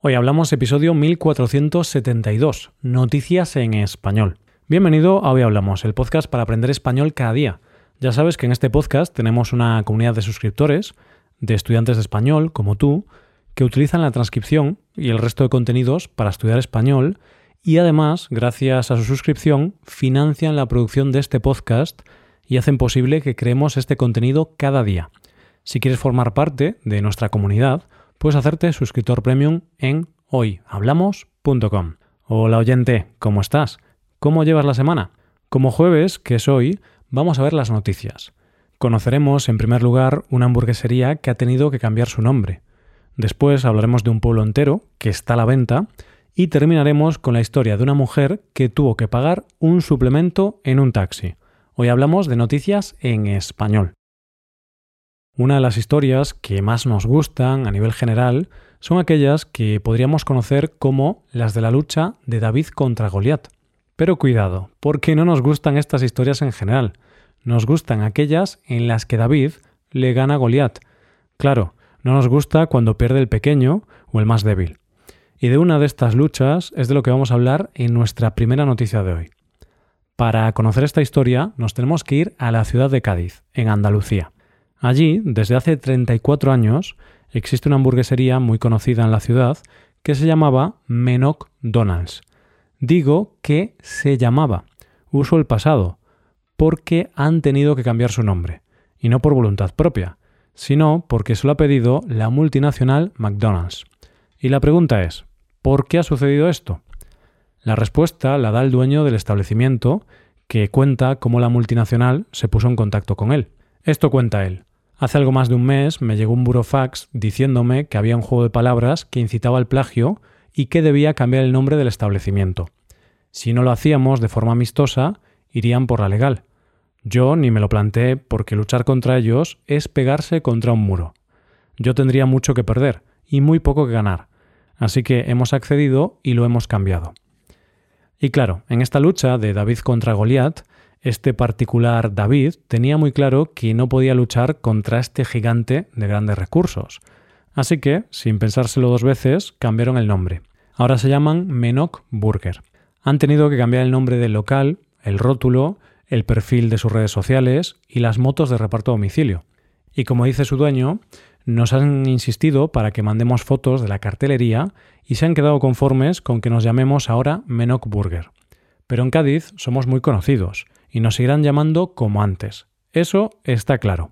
Hoy hablamos episodio 1472, Noticias en Español. Bienvenido a Hoy Hablamos, el podcast para aprender español cada día. Ya sabes que en este podcast tenemos una comunidad de suscriptores, de estudiantes de español, como tú, que utilizan la transcripción y el resto de contenidos para estudiar español y además, gracias a su suscripción, financian la producción de este podcast y hacen posible que creemos este contenido cada día. Si quieres formar parte de nuestra comunidad, puedes hacerte suscriptor premium en hoyhablamos.com. Hola oyente, ¿cómo estás? ¿Cómo llevas la semana? Como jueves, que es hoy, vamos a ver las noticias. Conoceremos, en primer lugar, una hamburguesería que ha tenido que cambiar su nombre. Después hablaremos de un pueblo entero que está a la venta y terminaremos con la historia de una mujer que tuvo que pagar un suplemento en un taxi. Hoy hablamos de noticias en español. Una de las historias que más nos gustan a nivel general son aquellas que podríamos conocer como las de la lucha de David contra Goliat. Pero cuidado, porque no nos gustan estas historias en general. Nos gustan aquellas en las que David le gana a Goliat. Claro, no nos gusta cuando pierde el pequeño o el más débil. Y de una de estas luchas es de lo que vamos a hablar en nuestra primera noticia de hoy. Para conocer esta historia nos tenemos que ir a la ciudad de Cádiz, en Andalucía. Allí, desde hace 34 años, existe una hamburguesería muy conocida en la ciudad que se llamaba Menoc Donalds. Digo que se llamaba, uso el pasado, porque han tenido que cambiar su nombre, y no por voluntad propia, sino porque se lo ha pedido la multinacional McDonald's. Y la pregunta es, ¿por qué ha sucedido esto? La respuesta la da el dueño del establecimiento, que cuenta cómo la multinacional se puso en contacto con él. Esto cuenta él. Hace algo más de un mes me llegó un burofax diciéndome que había un juego de palabras que incitaba al plagio y que debía cambiar el nombre del establecimiento. Si no lo hacíamos de forma amistosa, irían por la legal. Yo ni me lo planteé porque luchar contra ellos es pegarse contra un muro. Yo tendría mucho que perder y muy poco que ganar, así que hemos accedido y lo hemos cambiado. Y claro, en esta lucha de David contra Goliat, este particular David tenía muy claro que no podía luchar contra este gigante de grandes recursos. Así que, sin pensárselo dos veces, cambiaron el nombre. Ahora se llaman Menoc Burger. Han tenido que cambiar el nombre del local, el rótulo, el perfil de sus redes sociales y las motos de reparto a domicilio. Y como dice su dueño, nos han insistido para que mandemos fotos de la cartelería y se han quedado conformes con que nos llamemos ahora Menoc Burger. Pero en Cádiz somos muy conocidos y nos seguirán llamando como antes. Eso está claro.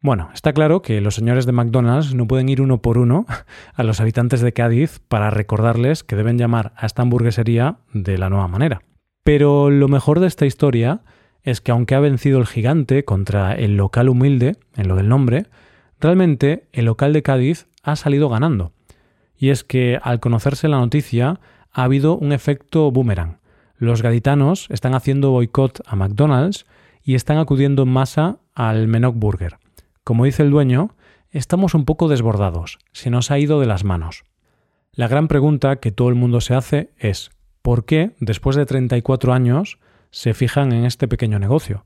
Bueno, está claro que los señores de McDonald's no pueden ir uno por uno a los habitantes de Cádiz para recordarles que deben llamar a esta hamburguesería de la nueva manera. Pero lo mejor de esta historia es que aunque ha vencido el gigante contra el local humilde, en lo del nombre, realmente el local de Cádiz ha salido ganando. Y es que al conocerse la noticia ha habido un efecto boomerang. Los gaditanos están haciendo boicot a McDonald's y están acudiendo en masa al Menoc Burger. Como dice el dueño, estamos un poco desbordados, se nos ha ido de las manos. La gran pregunta que todo el mundo se hace es ¿por qué, después de 34 años, se fijan en este pequeño negocio?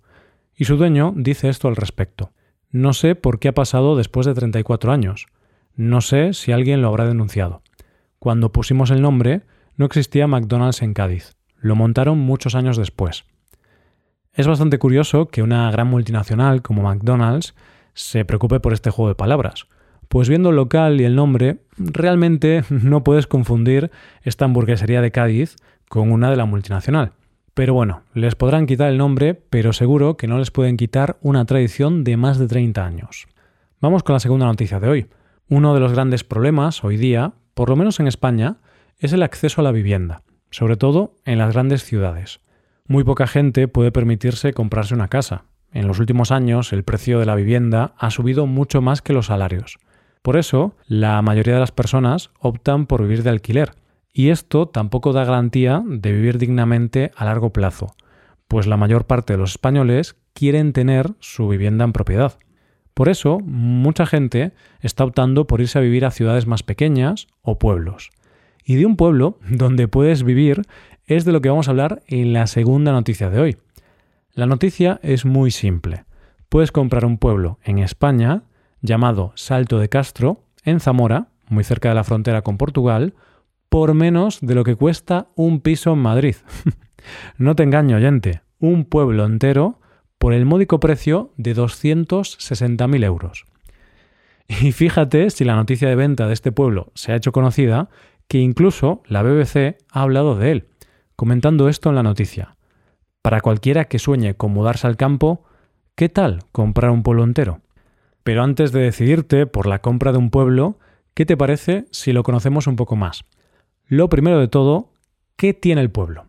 Y su dueño dice esto al respecto. No sé por qué ha pasado después de 34 años. No sé si alguien lo habrá denunciado. Cuando pusimos el nombre, no existía McDonald's en Cádiz. Lo montaron muchos años después. Es bastante curioso que una gran multinacional como McDonald's se preocupe por este juego de palabras, pues viendo el local y el nombre, realmente no puedes confundir esta hamburguesería de Cádiz con una de la multinacional. Pero bueno, les podrán quitar el nombre, pero seguro que no les pueden quitar una tradición de más de 30 años. Vamos con la segunda noticia de hoy. Uno de los grandes problemas hoy día, por lo menos en España, es el acceso a la vivienda sobre todo en las grandes ciudades. Muy poca gente puede permitirse comprarse una casa. En los últimos años el precio de la vivienda ha subido mucho más que los salarios. Por eso, la mayoría de las personas optan por vivir de alquiler. Y esto tampoco da garantía de vivir dignamente a largo plazo, pues la mayor parte de los españoles quieren tener su vivienda en propiedad. Por eso, mucha gente está optando por irse a vivir a ciudades más pequeñas o pueblos. Y de un pueblo donde puedes vivir es de lo que vamos a hablar en la segunda noticia de hoy. La noticia es muy simple. Puedes comprar un pueblo en España llamado Salto de Castro, en Zamora, muy cerca de la frontera con Portugal, por menos de lo que cuesta un piso en Madrid. no te engaño, oyente, un pueblo entero por el módico precio de 260.000 euros. Y fíjate si la noticia de venta de este pueblo se ha hecho conocida, que incluso la BBC ha hablado de él, comentando esto en la noticia. Para cualquiera que sueñe con mudarse al campo, ¿qué tal comprar un pueblo entero? Pero antes de decidirte por la compra de un pueblo, ¿qué te parece si lo conocemos un poco más? Lo primero de todo, ¿qué tiene el pueblo?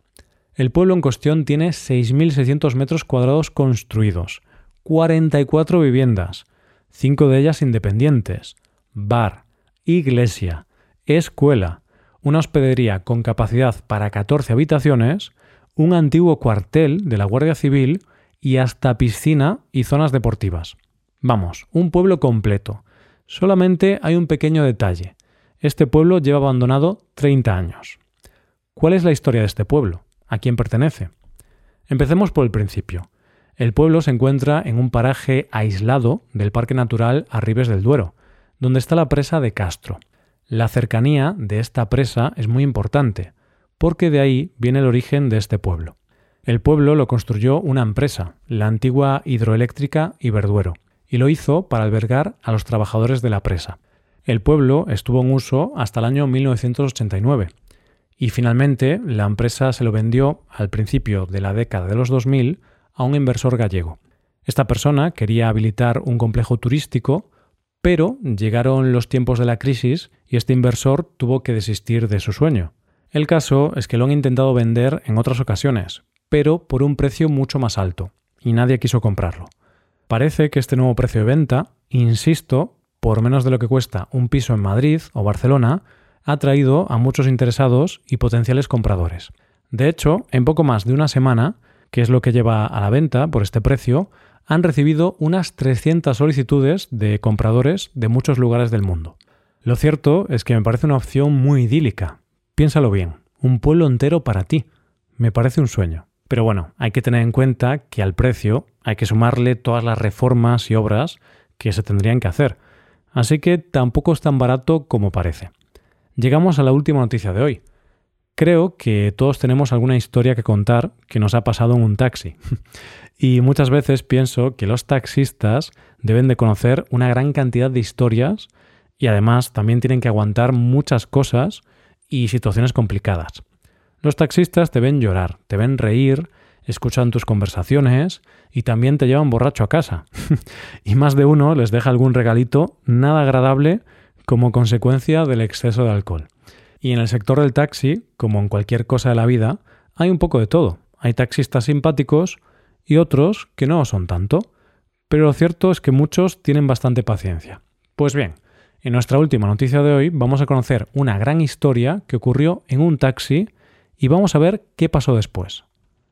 El pueblo en cuestión tiene 6.600 metros cuadrados construidos, 44 viviendas, 5 de ellas independientes, bar, iglesia, escuela, una hospedería con capacidad para 14 habitaciones, un antiguo cuartel de la Guardia Civil y hasta piscina y zonas deportivas. Vamos, un pueblo completo. Solamente hay un pequeño detalle. Este pueblo lleva abandonado 30 años. ¿Cuál es la historia de este pueblo? ¿A quién pertenece? Empecemos por el principio. El pueblo se encuentra en un paraje aislado del Parque Natural Arribes del Duero, donde está la presa de Castro. La cercanía de esta presa es muy importante, porque de ahí viene el origen de este pueblo. El pueblo lo construyó una empresa, la antigua hidroeléctrica Iberduero, y lo hizo para albergar a los trabajadores de la presa. El pueblo estuvo en uso hasta el año 1989 y finalmente la empresa se lo vendió al principio de la década de los 2000 a un inversor gallego. Esta persona quería habilitar un complejo turístico, pero llegaron los tiempos de la crisis y este inversor tuvo que desistir de su sueño. El caso es que lo han intentado vender en otras ocasiones, pero por un precio mucho más alto, y nadie quiso comprarlo. Parece que este nuevo precio de venta, insisto, por menos de lo que cuesta un piso en Madrid o Barcelona, ha traído a muchos interesados y potenciales compradores. De hecho, en poco más de una semana, que es lo que lleva a la venta por este precio, han recibido unas 300 solicitudes de compradores de muchos lugares del mundo. Lo cierto es que me parece una opción muy idílica. Piénsalo bien, un pueblo entero para ti. Me parece un sueño. Pero bueno, hay que tener en cuenta que al precio hay que sumarle todas las reformas y obras que se tendrían que hacer. Así que tampoco es tan barato como parece. Llegamos a la última noticia de hoy. Creo que todos tenemos alguna historia que contar que nos ha pasado en un taxi. y muchas veces pienso que los taxistas deben de conocer una gran cantidad de historias y además también tienen que aguantar muchas cosas y situaciones complicadas. Los taxistas te ven llorar, te ven reír, escuchan tus conversaciones y también te llevan borracho a casa. y más de uno les deja algún regalito nada agradable como consecuencia del exceso de alcohol. Y en el sector del taxi, como en cualquier cosa de la vida, hay un poco de todo. Hay taxistas simpáticos y otros que no son tanto. Pero lo cierto es que muchos tienen bastante paciencia. Pues bien, en nuestra última noticia de hoy vamos a conocer una gran historia que ocurrió en un taxi y vamos a ver qué pasó después.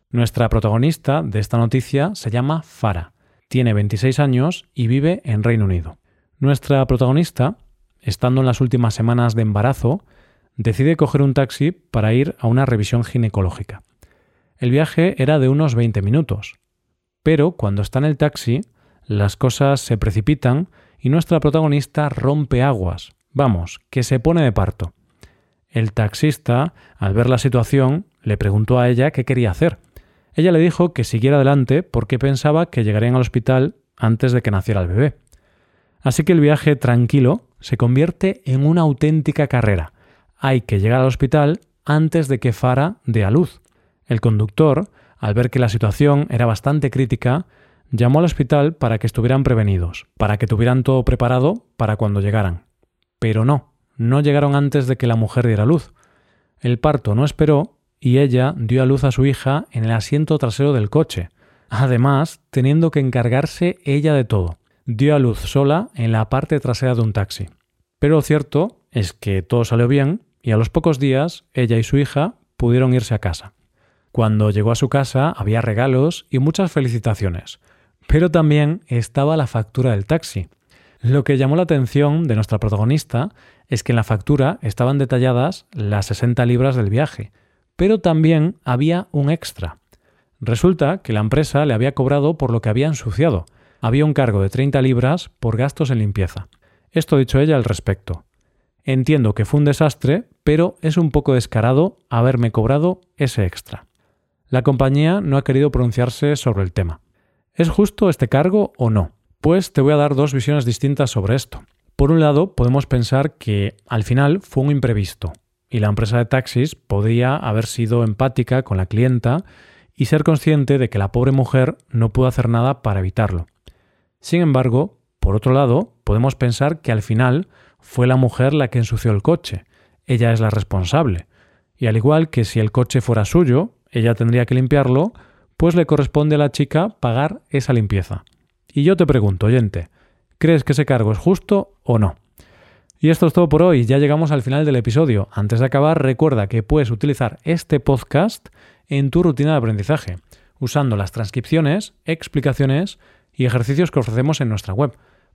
Nuestra protagonista de esta noticia se llama Farah, tiene 26 años y vive en Reino Unido. Nuestra protagonista estando en las últimas semanas de embarazo, decide coger un taxi para ir a una revisión ginecológica. El viaje era de unos 20 minutos, pero cuando está en el taxi, las cosas se precipitan y nuestra protagonista rompe aguas, vamos, que se pone de parto. El taxista, al ver la situación, le preguntó a ella qué quería hacer. Ella le dijo que siguiera adelante porque pensaba que llegarían al hospital antes de que naciera el bebé. Así que el viaje tranquilo se convierte en una auténtica carrera. Hay que llegar al hospital antes de que Fara dé a luz. El conductor, al ver que la situación era bastante crítica, llamó al hospital para que estuvieran prevenidos, para que tuvieran todo preparado para cuando llegaran. Pero no, no llegaron antes de que la mujer diera luz. El parto no esperó y ella dio a luz a su hija en el asiento trasero del coche, además teniendo que encargarse ella de todo dio a luz sola en la parte trasera de un taxi. Pero lo cierto es que todo salió bien y a los pocos días ella y su hija pudieron irse a casa. Cuando llegó a su casa había regalos y muchas felicitaciones, pero también estaba la factura del taxi. Lo que llamó la atención de nuestra protagonista es que en la factura estaban detalladas las 60 libras del viaje, pero también había un extra. Resulta que la empresa le había cobrado por lo que había ensuciado, había un cargo de 30 libras por gastos en limpieza. Esto dicho ella al respecto. Entiendo que fue un desastre, pero es un poco descarado haberme cobrado ese extra. La compañía no ha querido pronunciarse sobre el tema. ¿Es justo este cargo o no? Pues te voy a dar dos visiones distintas sobre esto. Por un lado, podemos pensar que al final fue un imprevisto y la empresa de taxis podría haber sido empática con la clienta y ser consciente de que la pobre mujer no pudo hacer nada para evitarlo. Sin embargo, por otro lado, podemos pensar que al final fue la mujer la que ensució el coche. Ella es la responsable. Y al igual que si el coche fuera suyo, ella tendría que limpiarlo, pues le corresponde a la chica pagar esa limpieza. Y yo te pregunto, oyente, ¿crees que ese cargo es justo o no? Y esto es todo por hoy, ya llegamos al final del episodio. Antes de acabar, recuerda que puedes utilizar este podcast en tu rutina de aprendizaje, usando las transcripciones, explicaciones y ejercicios que ofrecemos en nuestra web.